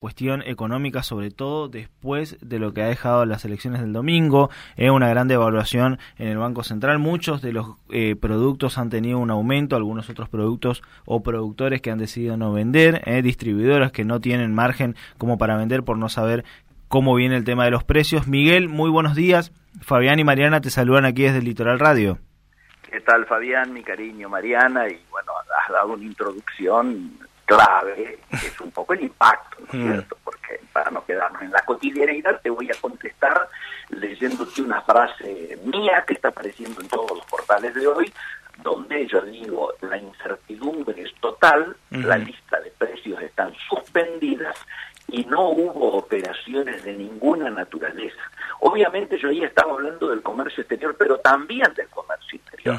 cuestión económica, sobre todo después de lo que ha dejado las elecciones del domingo, es una gran devaluación en el Banco Central. Muchos de los eh, productos han tenido un aumento, algunos otros productos o productores que han decidido no vender, eh, distribuidoras que no tienen margen como para vender por no saber cómo viene el tema de los precios. Miguel, muy buenos días. Fabián y Mariana te saludan aquí desde el Litoral Radio. ¿Qué tal, Fabián? Mi cariño, Mariana. Y bueno, has dado una introducción clave, es un poco el impacto, ¿no es mm. cierto? Porque para no quedarnos en la cotidianidad, te voy a contestar leyéndote una frase mía que está apareciendo en todos los portales de hoy, donde yo digo, la incertidumbre es total, la lista de precios están suspendidas y no hubo operaciones de ninguna naturaleza. Obviamente yo ahí estaba hablando del comercio exterior, pero también del comercio interior.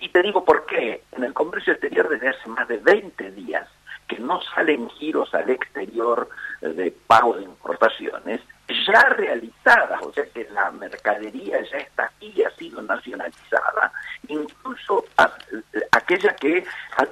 Y te digo por qué. En el comercio exterior desde hace más de 20 días que no salen giros al exterior eh, de pago de importaciones ya realizadas, o sea que la mercadería ya está aquí ha sido nacionalizada, incluso aquella que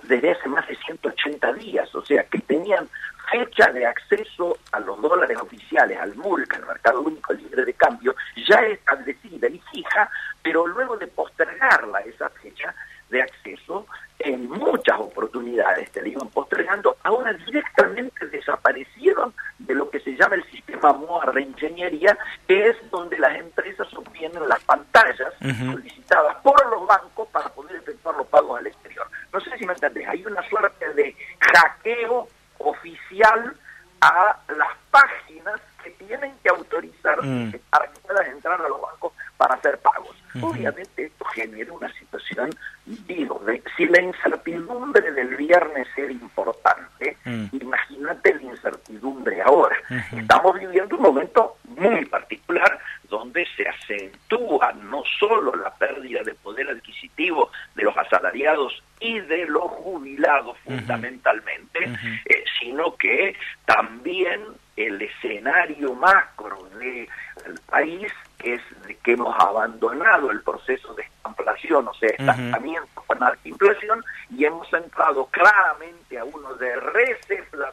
desde hace más de 180 días, o sea que tenían fecha de acceso a los dólares oficiales, al MULC, al Mercado Único Libre de Cambio, ya establecida y fija, pero luego de postergarla esa fecha de acceso, en muchas oportunidades te iban postergando, ahora directamente desaparecieron de lo que se llama el sistema MOA reingeniería, que es donde las empresas obtienen las pantallas solicitadas por los bancos para poder efectuar los pagos al exterior. No sé si me entendés, hay una suerte de hackeo oficial a las páginas que tienen que autorizar mm. para que puedas entrar a los bancos para hacer pagos. Obviamente esto genera una si la incertidumbre del viernes era importante, mm. imagínate la incertidumbre ahora. Estamos viviendo un momento muy particular donde se acentúa no solo la pérdida de poder adquisitivo de los asalariados y de los jubilados fundamentalmente, eh, sino que también el escenario macro del país es de que hemos abandonado el proceso de inflación, o sea, estancamiento con alta inflación, y hemos entrado claramente a uno de recesión,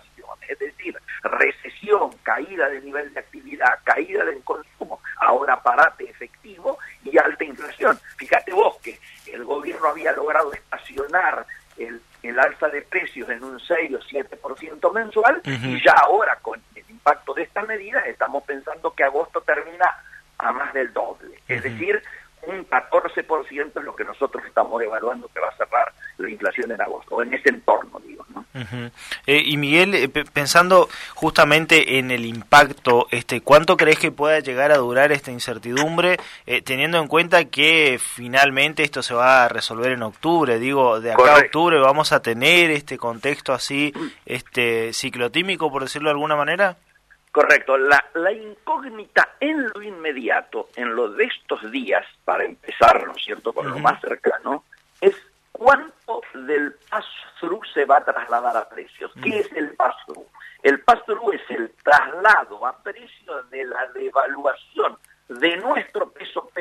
es decir, recesión, caída de nivel de actividad, caída del consumo, ahora parate efectivo y alta inflación. Fíjate vos que el gobierno había logrado estacionar el, el alza de precios en un 6 o 7% mensual y ya ahora con impacto de estas medidas estamos pensando que agosto termina a más del doble. Es decir, un 14% es lo que nosotros estamos evaluando que va a cerrar la inflación en agosto, en ese entorno, digo. ¿no? Eh, y Miguel, eh, pensando justamente en el impacto, este, ¿cuánto crees que pueda llegar a durar esta incertidumbre, eh, teniendo en cuenta que finalmente esto se va a resolver en octubre? Digo, de acá a octubre vamos a tener este contexto así, este ciclotímico, por decirlo de alguna manera. Correcto. La, la incógnita en lo inmediato, en lo de estos días, para empezar, ¿no es cierto?, con lo más cercano, es cuánto del pass-through se va a trasladar a precios. ¿Qué es el pass-through? El pass-through es el traslado a precios de la devaluación de nuestro peso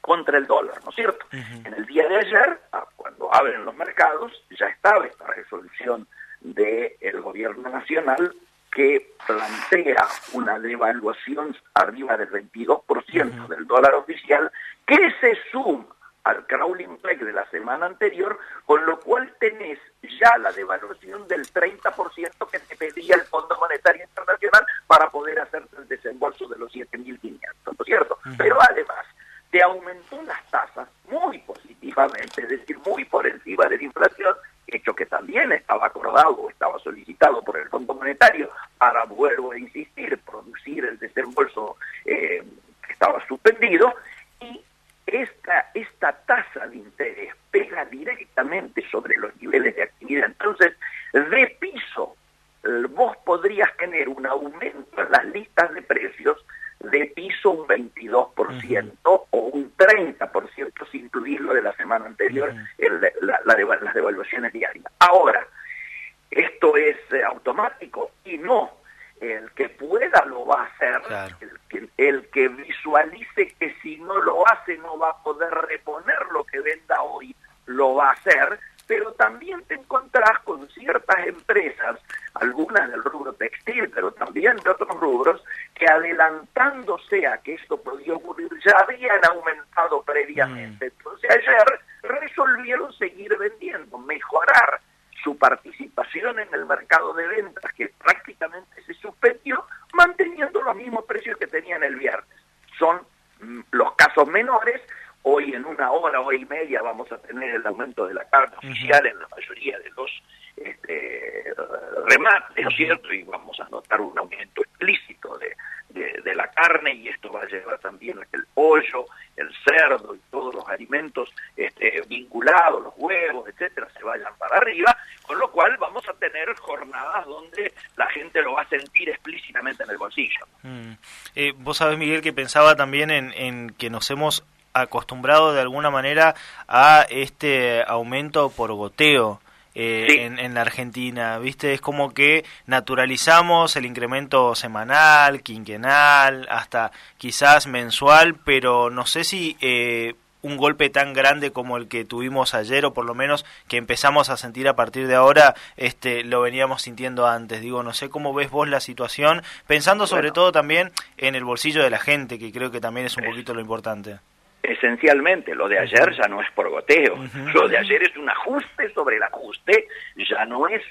contra el dólar, ¿no es cierto? En el día de ayer, ah, cuando abren los mercados, ya estaba esta resolución del gobierno nacional que plantea una devaluación arriba del 22% del dólar oficial, que se suma al crawling play de la semana anterior, con lo cual tenés ya la devaluación del 30% que te pedía el Fondo Monetario Internacional para poder hacer el desembolso de los 7.500, ¿no es cierto? Pero además, te aumentó las tasas muy positivamente, es decir, muy por encima de la inflación, hecho que también estaba acordado, estaba solicitado por el Fondo Monetario para, vuelvo a insistir, producir el desembolso eh, que estaba suspendido, y esta, esta tasa de interés pega directamente sobre los niveles de actividad. Entonces, de piso, vos podrías tener un aumento en las listas de precios de piso un 22% o un 30% sin incluir lo de la semana anterior, las devaluaciones diarias. Ahora, ¿esto es eh, automático? Y no. El que pueda lo va a hacer, el, que, el que visualice que si no lo hace no va a poder reponer lo que venda hoy, lo va a hacer, pero también te encontrás con ciertas empresas, algunas del rubro textil, pero también de otros rubros, que adelantándose a que esto podía ocurrir, ya habían aumentado previamente. Mm. Entonces ayer resolvieron seguir vendiendo, mejorar su participación en el mercado de ventas, que prácticamente se suspendió, manteniendo los mismos precios que tenían el viernes. Son mm, los casos menores, hoy en una hora, hora y media vamos a tener el aumento de la carga oficial en la mayoría de los este, remates, ¿no es cierto? Y vamos a notar un aumento explícito de, de, la carne y esto va a llevar también el pollo, el cerdo y todos los alimentos este, vinculados, los huevos, etcétera, se vayan para arriba, con lo cual vamos a tener jornadas donde la gente lo va a sentir explícitamente en el bolsillo. Mm. Eh, vos sabés, Miguel, que pensaba también en, en que nos hemos acostumbrado de alguna manera a este aumento por goteo. Eh, en, la Argentina, ¿viste? Es como que naturalizamos el incremento semanal, quinquenal, hasta quizás mensual, pero no sé si eh, un golpe tan grande como el que tuvimos ayer o por lo menos que empezamos a sentir a partir de ahora este lo veníamos sintiendo antes. Digo no sé cómo ves vos la situación pensando sobre todo también en el bolsillo de la gente que creo que también es un poquito lo importante esencialmente lo de ayer ya no es por goteo, lo de ayer es un ajuste sobre el ajuste, ya no es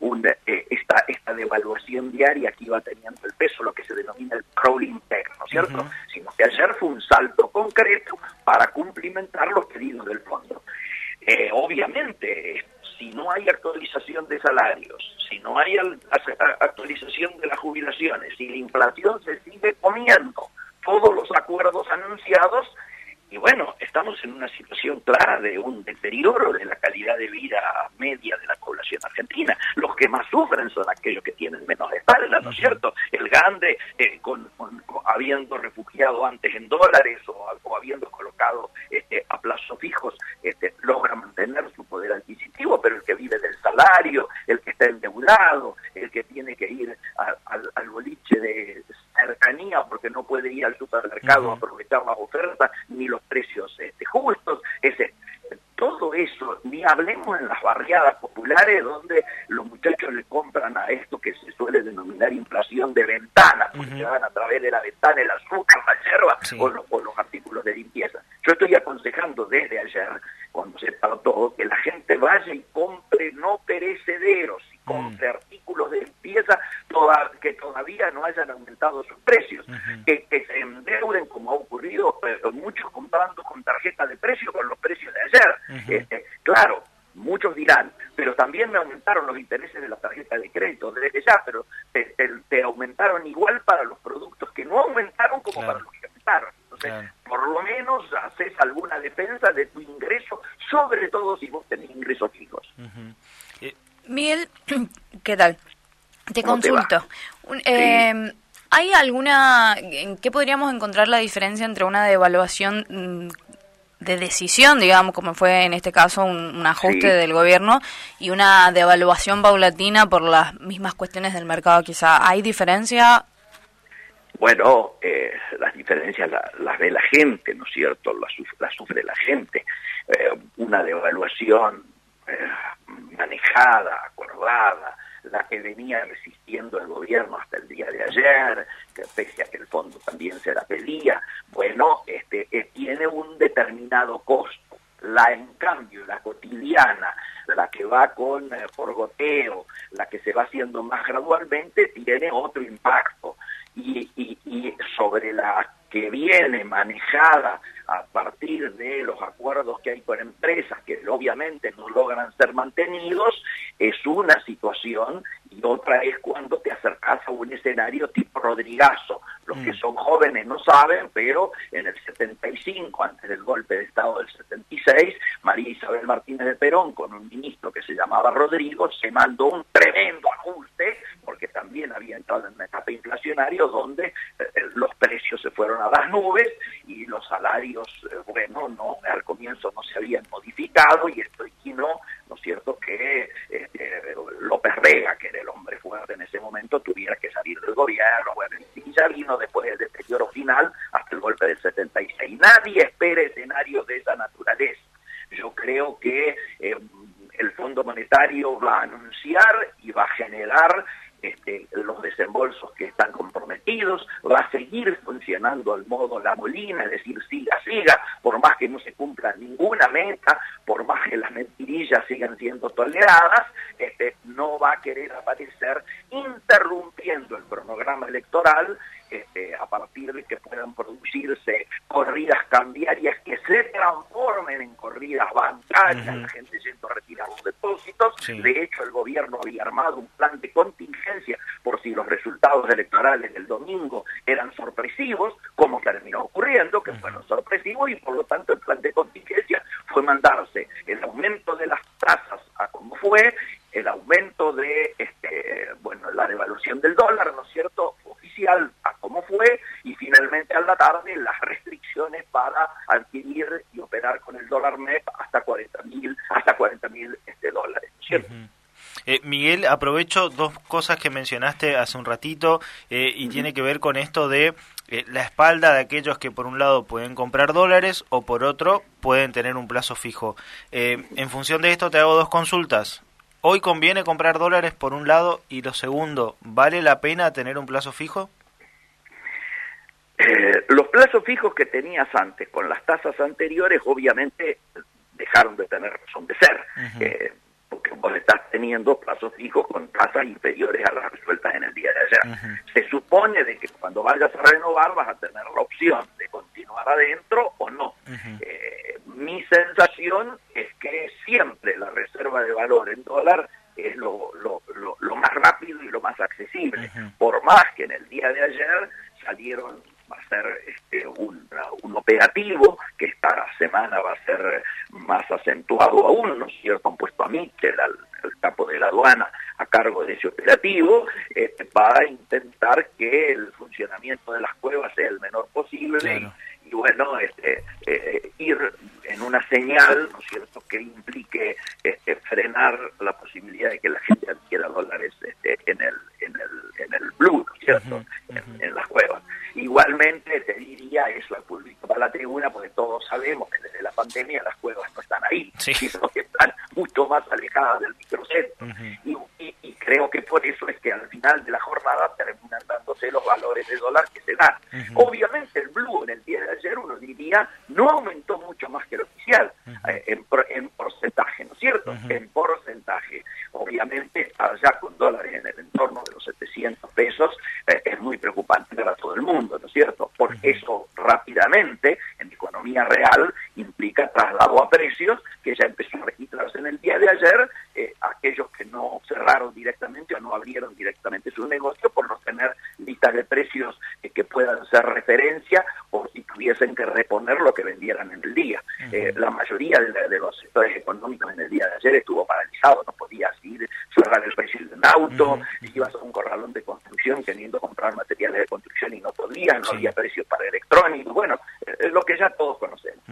un, eh, esta, esta devaluación diaria que iba teniendo el peso, lo que se denomina el crawling tech, ¿no es cierto? Sino que ayer fue un salto concreto para cumplimentar los pedidos del fondo. Eh, obviamente, si no hay actualización de salarios, si no hay actualización de las jubilaciones, si la inflación se sigue comiendo todos los acuerdos anunciados, y bueno, estamos en una situación clara de un deterioro de la calidad de vida media de la población argentina. Los que más sufren son aquellos que tienen menos espalda, ¿no es cierto? El grande, eh, con, habiendo refugiado antes en dólares o, habiendo colocado este, a plazos fijos, este, logra mantener su poder adquisitivo, pero el que vive del salario, el que está endeudado, el que tiene que ir al boliche de cercanía porque no puede ir al supermercado a aprovechar las ofertas ni los precios este, justos. Ese, todo eso, ni hablemos en las barriadas populares donde los muchachos le compran a esto que se suele denominar inflación de ventana, porque se van a través de la ventana el azúcar, la hierba o, los, artículos de limpieza. Yo estoy aconsejando desde ayer, cuando se todo, que la gente vaya y compre no perecederos, y compre mm. artículos de limpieza que todavía no hayan aumentado sus precios, que, se endeuden como ha ocurrido, eh, muchos comprando con tarjeta de precio con los precios de ayer. Este, claro, muchos dirán, pero también me aumentaron los intereses de la tarjeta de crédito, desde ya, pero te, aumentaron igual para los productos que no aumentaron como para los que aumentaron. Entonces, por lo menos haces alguna defensa de tu ingreso, sobre todo si vos tenés ingresos fijos. Miguel, ¿qué tal? Te consulto. Eh, ¿Hay alguna, en qué podríamos encontrar la diferencia entre una devaluación mm, de decisión, digamos, como fue en este caso un, ajuste del gobierno, y una devaluación paulatina por las mismas cuestiones del mercado? Quizá, ¿hay diferencia? Bueno, eh, las diferencias las ve la gente, ¿no es cierto? Las, sufre la gente. Eh, una devaluación manejada, acordada, la que venía resistiendo el gobierno hasta el día de ayer, que pese a que el fondo también se la pedía, bueno, este, eh, tiene un determinado costo. La, en cambio, la cotidiana, la que va con eh, por goteo, la que se va haciendo más gradualmente, tiene otro impacto. Y, y, y sobre la que viene manejada a partir de los acuerdos que hay con empresas que obviamente no logran ser mantenidos, es una situación y otra es cuando te acercas a un escenario tipo Rodrigazo. Los que mm. son jóvenes no saben, pero en el 75, antes del golpe de Estado del 76, María Isabel Martínez de Perón, con un ministro que se llamaba Rodrigo, se mandó un tremendo ajuste, porque también había entrado en una etapa inflacionaria donde eh, los fueron a las nubes y los salarios, eh, bueno, no al comienzo no se habían modificado y esto no, ¿no es cierto?, que este, López Rega, que era el hombre fuerte en ese momento, tuviera que salir del gobierno, bueno, y ya vino después del deterioro final hasta el golpe del 76. Nadie espera escenarios de esa naturaleza. Yo creo que pagar este, los desembolsos que están comprometidos, va a seguir funcionando al modo la molina, es decir, siga, siga, por más que no se cumpla ninguna meta, por más que las mentirillas sigan siendo toleradas, este, no va a querer aparecer interrumpiendo el cronograma electoral este, a partir de que puedan producirse corridas cambiarias que se transformen en corridas bancarias, la gente yendo a retirar los depósitos. De hecho, el gobierno había armado un plan de por si los resultados electorales del domingo eran sorpresivos, como terminó ocurriendo, que fueron sorpresivos y por lo tanto el plan de contingencia fue mandarse el aumento de las tasas a como fue, el aumento de este, bueno la devaluación del dólar, ¿no es cierto?, oficial cómo fue y finalmente a la tarde las restricciones para adquirir y operar con el dólar MEP hasta 40 mil hasta 40 mil este, dólares. Eh, Miguel, aprovecho dos cosas que mencionaste hace un ratito eh, y tiene que ver con esto de eh, la espalda de aquellos que por un lado pueden comprar dólares o por otro pueden tener un plazo fijo. en función de esto te hago dos consultas. Hoy conviene comprar dólares por un lado y lo segundo, ¿vale la pena tener un plazo fijo? Eh, los plazos fijos que tenías antes con las tasas anteriores obviamente dejaron de tener razón de ser, eh, vos estás teniendo plazos fijos con tasas inferiores a las resueltas en el día de ayer. Se supone de que cuando vayas a renovar vas a tener la opción de continuar adentro o no. Eh, mi sensación es que siempre la reserva de valor en dólar es lo, lo, lo más rápido y lo más accesible, por más que en el día de ayer salieron ser este, un, operativo que esta semana va a ser más acentuado aún, ¿no es cierto? Han puesto a Mitchell, al, capo de la aduana, a cargo de ese operativo, este, para intentar que el funcionamiento de las cuevas sea el menor posible y, bueno, este, eh, ir en una señal, ¿no es cierto?, que implique este, frenar la posibilidad de que la gente adquiera dólares este, en el en el en el blue, ¿no es cierto?. Igualmente te diría, eso al público para la tribuna, porque todos sabemos que desde la pandemia las cuevas no están ahí, sino que están mucho más alejadas del microcentro. y, creo que por eso es que al final de la jornada terminan dándose los valores de dólar que se dan. Obviamente el blue en el día de ayer uno diría no aumentó mucho más que el oficial eh, en, en, porcentaje, ¿no es cierto? En porcentaje. Obviamente allá con dólares en el entorno de los 700 pesos eh, es muy preocupante para todo el mundo, ¿no es cierto? Porque eso rápidamente en economía real implica traslado a precios que ya empezó a registrarse en el día de ayer, eh, aquellos que no cerraron directamente o no abrieron directamente su negocio por no tener listas de precios eh, que puedan ser referencia o si tuviesen que reponer lo que vendieran en el día. Eh, la mayoría de, los sectores económicos en el día de ayer estuvo paralizado, no podías ir, cerrar un auto, ibas a un corralón de construcción teniendo que comprar materiales de construcción y no podías, no había precios para electrónicos, bueno, es lo que ya todos conocemos.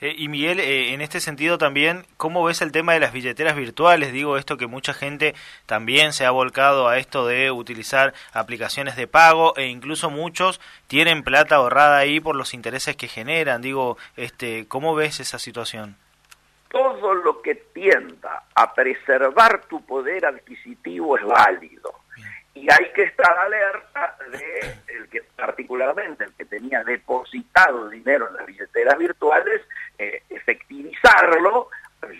y Miguel, en este sentido también, ¿cómo ves el tema de las billeteras virtuales? Digo esto que mucha gente también se ha volcado a esto de utilizar aplicaciones de pago e incluso muchos tienen plata ahorrada ahí por los intereses que generan. Digo, este, ¿cómo ves esa situación? Todo lo que tienda a preservar tu poder adquisitivo es válido y hay que estar alerta de el que particularmente el que tenía depositado dinero en las billeteras virtuales eh, efectivizarlo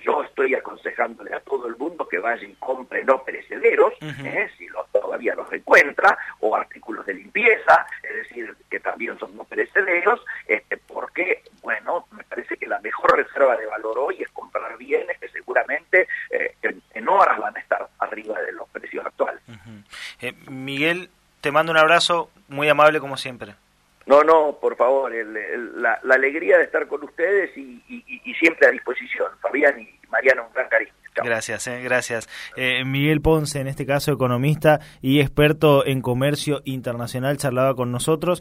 yo estoy aconsejándole a todo el mundo que vaya y compre no perecederos, ¿eh? si todavía los encuentra, o artículos de limpieza, es decir, que también son no perecederos, este, porque, bueno, me parece que la mejor reserva de valor hoy es comprar bienes que seguramente eh, en, horas van a estar arriba de los precios actuales. Eh, Miguel, te mando un abrazo, muy amable como siempre. No, no, por favor, la, alegría de estar con ustedes y, siempre a disposición. Fabián y Mariano, un gran cariño. Gracias, eh, gracias. Eh, Miguel Ponce, en este caso economista y experto en comercio internacional, charlaba con nosotros.